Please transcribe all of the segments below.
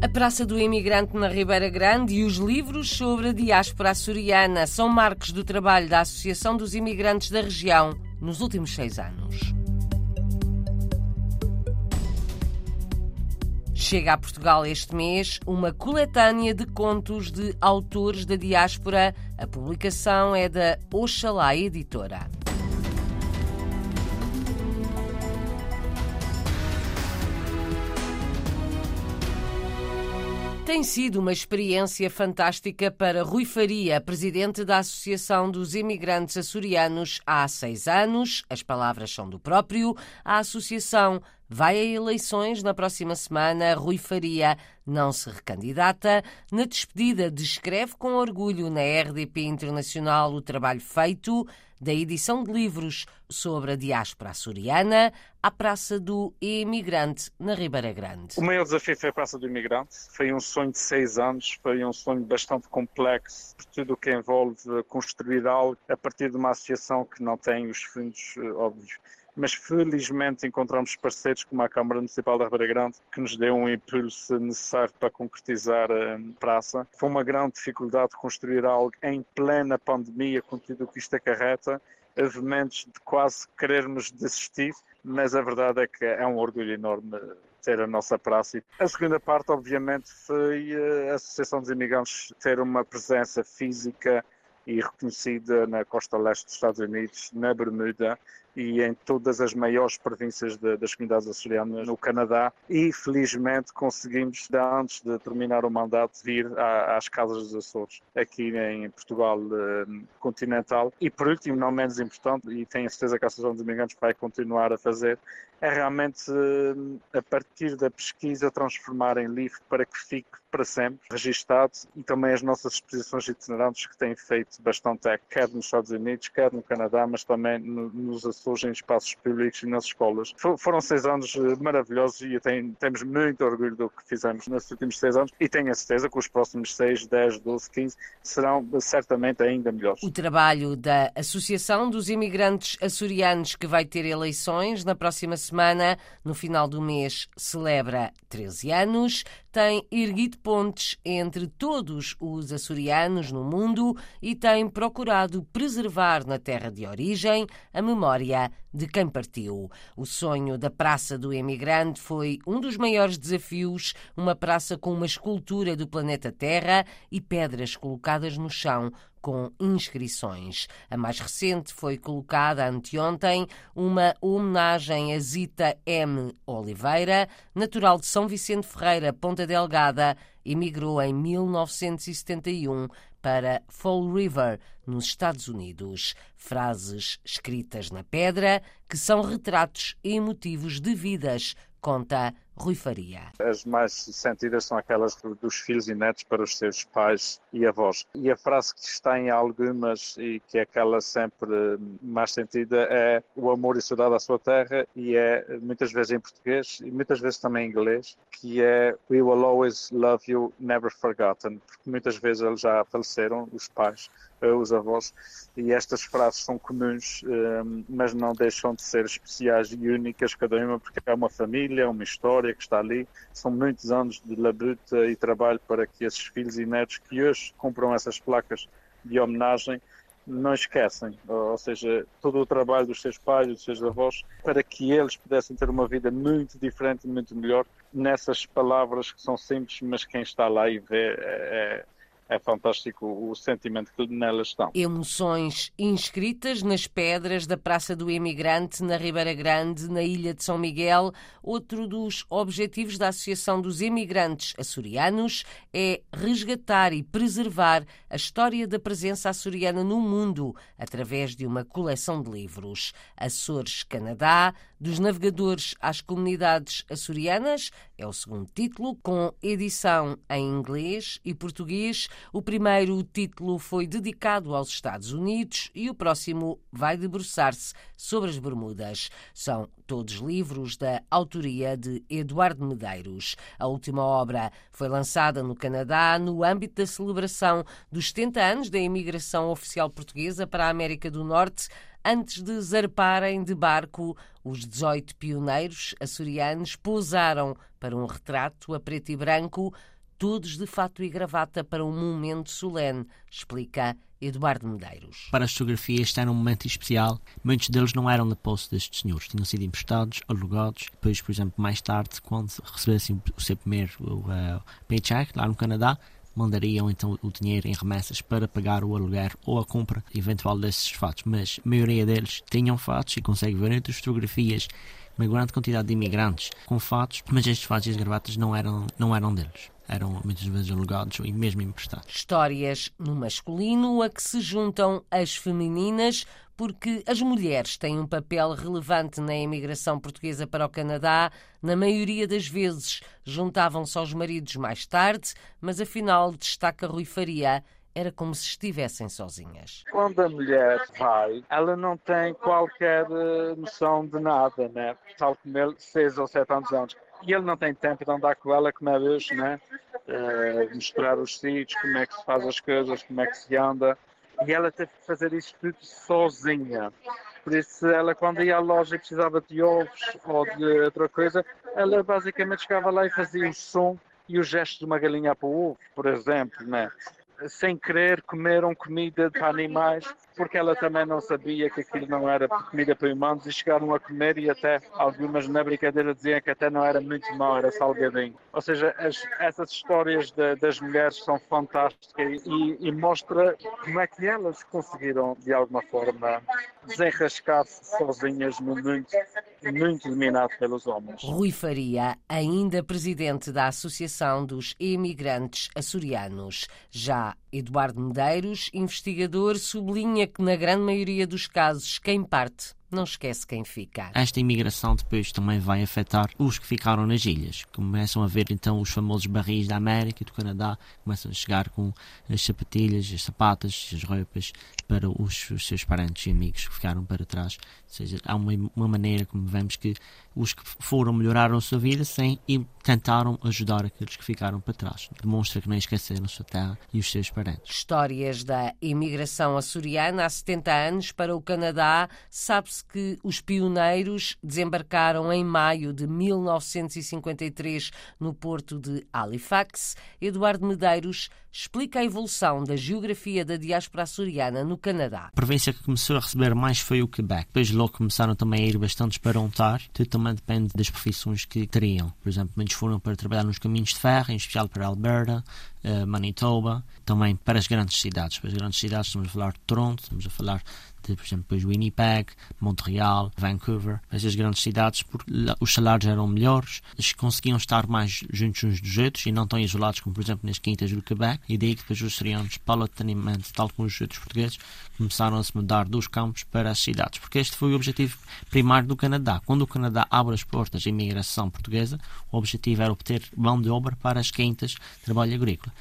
A Praça do Imigrante na Ribeira Grande e os livros sobre a diáspora açoriana são marcos do trabalho da Associação dos Imigrantes da região nos últimos seis anos. Chega a Portugal este mês uma coletânea de contos de autores da diáspora. A publicação é da Oxalá Editora. Tem sido uma experiência fantástica para Rui Faria, presidente da Associação dos Imigrantes Açorianos há seis anos. As palavras são do próprio. A associação vai a eleições na próxima semana. Rui Faria não se recandidata. Na despedida, descreve com orgulho na RDP Internacional o trabalho feito da edição de livros sobre a diáspora açoriana à Praça do Imigrante, na Ribeira Grande. O maior desafio foi a Praça do Imigrante. Foi um sonho de seis anos, foi um sonho bastante complexo, por tudo o que envolve construir algo a partir de uma associação que não tem os fundos eh, óbvios mas felizmente encontramos parceiros como a Câmara Municipal da Ribeira Grande que nos deu um impulso necessário para concretizar a praça. Foi uma grande dificuldade construir algo em plena pandemia, com tudo o que isto acarreta. Houve momentos de quase querermos desistir, mas a verdade é que é um orgulho enorme ter a nossa praça. A segunda parte, obviamente, foi a Associação dos Imigrantes ter uma presença física e reconhecida na costa leste dos Estados Unidos, na Bermuda e em todas as maiores províncias de, das comunidades açorianas no Canadá e felizmente conseguimos, antes de terminar o mandato, vir à, às Casas dos Açores, aqui em Portugal eh, continental. E por último, não menos importante, e tenho certeza que a Associação dos Imigrantes vai continuar a fazer, é realmente eh, a partir da pesquisa transformar em livro para que fique para sempre registado e também as nossas exposições itinerantes que têm feito bastante é, quer nos Estados Unidos, quer no Canadá, mas também no, nos Açores em espaços públicos e nas escolas. Foram seis anos eh, maravilhosos e temos muito orgulho do que fizemos nesses últimos seis anos e tenho a certeza que os próximos seis, dez, doze, quinze serão certamente ainda melhores. O trabalho da Associação dos Imigrantes Açorianos, que vai ter eleições na próxima semana, no final do mês, celebra 13 anos, tem erguido pontes entre todos os açorianos no mundo e tem procurado preservar na terra de origem a memória de quem partiu. O sonho da Praça do Emigrante foi um dos maiores desafios, uma praça com uma escultura do planeta Terra e pedras colocadas no chão com inscrições. A mais recente foi colocada anteontem uma homenagem a Zita M. Oliveira, natural de São Vicente Ferreira, Ponta Delgada, emigrou em 1971 para Fall River, nos Estados Unidos. Frases escritas na pedra que são retratos emotivos de vidas, conta Rui Faria. As mais sentidas são aquelas dos filhos e netos para os seus pais e avós. E a frase que está em algumas e que é aquela sempre mais sentida é o amor e saudade à sua terra e é muitas vezes em português e muitas vezes também em inglês, que é We will always love you, never forgotten, porque muitas vezes eles já faleceram, os pais, os avós, e estas frases são comuns, hum, mas não deixam de ser especiais e únicas cada uma, porque é uma família, uma história que está ali. São muitos anos de labuta e trabalho para que esses filhos e netos que hoje compram essas placas de homenagem não esquecem, ou seja, todo o trabalho dos seus pais, dos seus avós, para que eles pudessem ter uma vida muito diferente muito melhor nessas palavras que são simples, mas quem está lá e vê é, é fantástico o sentimento que nelas estão. Emoções inscritas nas pedras da Praça do Imigrante, na Ribeira Grande, na Ilha de São Miguel. Outro dos objetivos da Associação dos Imigrantes Açorianos é resgatar e preservar a história da presença açoriana no mundo através de uma coleção de livros. Açores, Canadá, dos navegadores às comunidades açorianas, é o segundo título, com edição em inglês e português o primeiro título foi dedicado aos Estados Unidos e o próximo vai debruçar-se sobre as Bermudas. São todos livros da autoria de Eduardo Medeiros. A última obra foi lançada no Canadá no âmbito da celebração dos 70 anos da imigração oficial portuguesa para a América do Norte Antes de zarparem de barco, os 18 pioneiros açorianos pousaram para um retrato a preto e branco, todos de fato e gravata para um momento solene, explica Eduardo Medeiros. Para as fotografias, este era um momento especial. Muitos deles não eram da posse destes senhores, tinham sido emprestados, alugados. Depois, por exemplo, mais tarde, quando recebessem o seu primeiro uh, paycheck lá no Canadá, mandariam então o dinheiro em remessas para pagar o aluguer ou a compra eventual desses fatos. Mas a maioria deles tinham fatos e consegue ver entre as fotografias uma grande quantidade de imigrantes com fatos, mas estes fatos e as gravatas não eram, não eram deles eram muitas vezes alugados e mesmo emprestados. Histórias no masculino a que se juntam as femininas, porque as mulheres têm um papel relevante na imigração portuguesa para o Canadá. Na maioria das vezes juntavam-se aos maridos mais tarde, mas afinal, destaca Rui Faria, era como se estivessem sozinhas. Quando a mulher vai, ela não tem qualquer eh, noção de nada, né? Tal como ele, seis ou sete anos antes e ele não tem tempo de andar com ela como é hoje, né? Uh, mostrar os sítios, como é que se faz as coisas, como é que se anda. E ela teve que fazer isso tudo sozinha. Por isso, ela, quando ia à loja e precisava de ovos ou de outra coisa, ela basicamente chegava lá e fazia o som e o gesto de uma galinha para o ovo, por exemplo, né? sem querer comeram comida para animais porque ela também não sabia que aquilo não era comida para humanos e chegaram a comer e até algumas na brincadeira diziam que até não era muito mal, era salgadinho. Ou seja, as, essas histórias de, das mulheres são fantásticas e, e mostra como é que elas conseguiram de alguma forma desenrascar-se sozinhas no mundo muito dominado pelos homens. Rui Faria, ainda presidente da Associação dos Imigrantes Açorianos. Já Eduardo Medeiros, investigador, sublinha que, na grande maioria dos casos, quem parte não esquece quem fica. Esta imigração depois também vai afetar os que ficaram nas ilhas. Começam a ver então os famosos barris da América e do Canadá, começam a chegar com as sapatilhas, as sapatas, as roupas para os, os seus parentes e amigos que ficaram para trás. Ou seja, há uma, uma maneira como vemos que os que foram melhoraram a sua vida sem tentaram ajudar aqueles que ficaram para trás. Demonstra que não esqueceram a sua terra e os seus parentes. Histórias da imigração açoriana há 70 anos para o Canadá. Sabe-se que os pioneiros desembarcaram em maio de 1953 no porto de Halifax. Eduardo Medeiros explica a evolução da geografia da diáspora açoriana no Canadá. A província que começou a receber mais foi o Quebec. Depois logo começaram também a ir bastantes para Ontário. Tudo também depende das profissões que teriam. Por exemplo, muitos foram para trabalhar nos caminhos de ferro, em especial para Alberta, uh, Manitoba, também para as grandes cidades. Para as grandes cidades estamos a falar de Toronto, estamos a falar de, por exemplo, depois Winnipeg, Montreal, Vancouver, essas grandes cidades, porque os salários eram melhores, eles conseguiam estar mais juntos uns dos outros e não tão isolados como, por exemplo, nas quintas do Quebec, e daí que depois os serianos, paulatinamente, tal como os outros portugueses, começaram a se mudar dos campos para as cidades, porque este foi o objetivo primário do Canadá. Quando o Canadá abre as portas à imigração portuguesa, o objetivo era obter mão de obra para as quintas de trabalho agrícola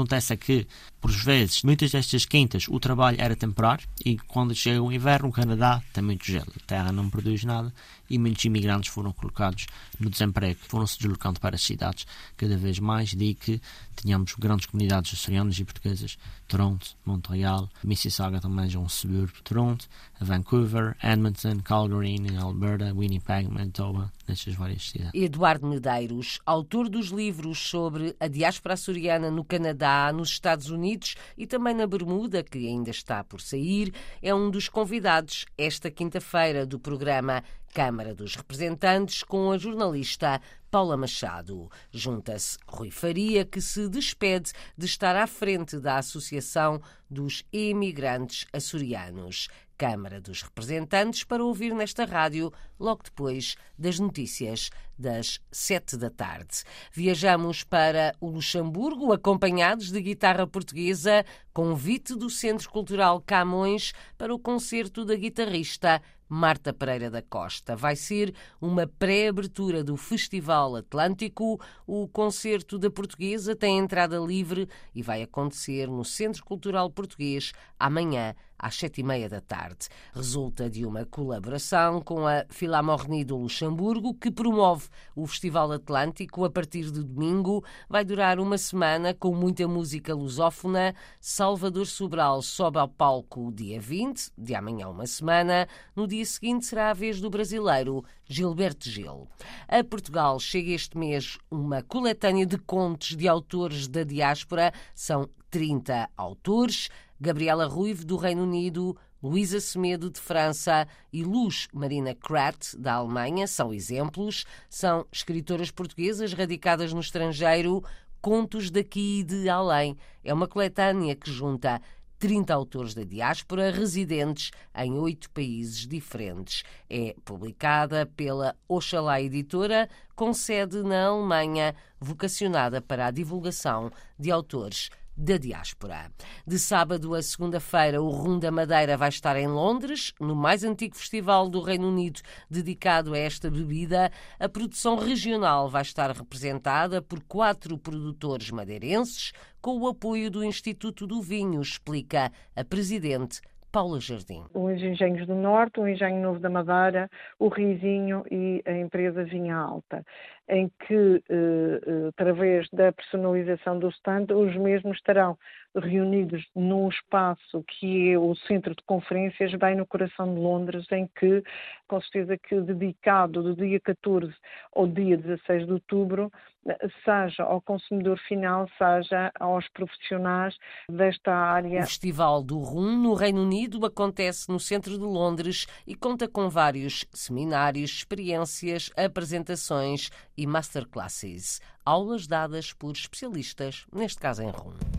acontece é que, por vezes, muitas destas quintas o trabalho era temporário e quando chega o inverno, o Canadá tem muito gelo, a terra não produz nada e muitos imigrantes foram colocados no desemprego, foram se deslocando para as cidades cada vez mais, de que tínhamos grandes comunidades açorianas e portuguesas, Toronto, Montreal, Mississauga também é um subúrbio de Toronto, Vancouver, Edmonton, Calgary, Alberta, Winnipeg, Manitoba, nestas várias cidades. Eduardo Medeiros, autor dos livros sobre a diáspora açoriana no Canadá, nos Estados Unidos e também na Bermuda, que ainda está por sair, é um dos convidados esta quinta-feira do programa Câmara dos Representantes com a jornalista Paula Machado. Junta-se Rui Faria, que se despede de estar à frente da Associação dos Imigrantes Açorianos. Câmara dos Representantes para ouvir nesta rádio logo depois das notícias das sete da tarde. Viajamos para o Luxemburgo, acompanhados de guitarra portuguesa, convite do Centro Cultural Camões para o concerto da guitarrista Marta Pereira da Costa. Vai ser uma pré-abertura do Festival Atlântico. O concerto da Portuguesa tem entrada livre e vai acontecer no Centro Cultural Português amanhã às sete e meia da tarde. Resulta de uma colaboração com a Philharmonie do Luxemburgo, que promove o Festival Atlântico a partir de domingo. Vai durar uma semana com muita música lusófona. Salvador Sobral sobe ao palco dia 20, de amanhã uma semana. No dia seguinte será a vez do brasileiro Gilberto Gil. A Portugal chega este mês uma coletânea de contos de autores da diáspora. São 30 autores. Gabriela Ruivo, do Reino Unido, Luísa Semedo, de França, e Luz Marina Krat, da Alemanha, são exemplos. São escritoras portuguesas radicadas no estrangeiro. Contos daqui e de além. É uma coletânea que junta 30 autores da diáspora residentes em oito países diferentes. É publicada pela Oxalá Editora, com sede na Alemanha, vocacionada para a divulgação de autores da diáspora. De sábado a segunda-feira, o Rum da Madeira vai estar em Londres, no mais antigo festival do Reino Unido dedicado a esta bebida. A produção regional vai estar representada por quatro produtores madeirenses, com o apoio do Instituto do Vinho, explica a presidente Paula Jardim. Os Engenhos do Norte, o Engenho Novo da Madeira, o Rizinho e a empresa Vinha Alta, em que, eh, eh, através da personalização do stand, os mesmos estarão reunidos num espaço que é o centro de conferências, bem no coração de Londres, em que, com certeza que dedicado do dia 14 ao dia 16 de outubro, seja ao consumidor final, seja aos profissionais desta área. O Festival do Rum no Reino Unido acontece no centro de Londres e conta com vários seminários, experiências, apresentações e masterclasses, aulas dadas por especialistas, neste caso em rum.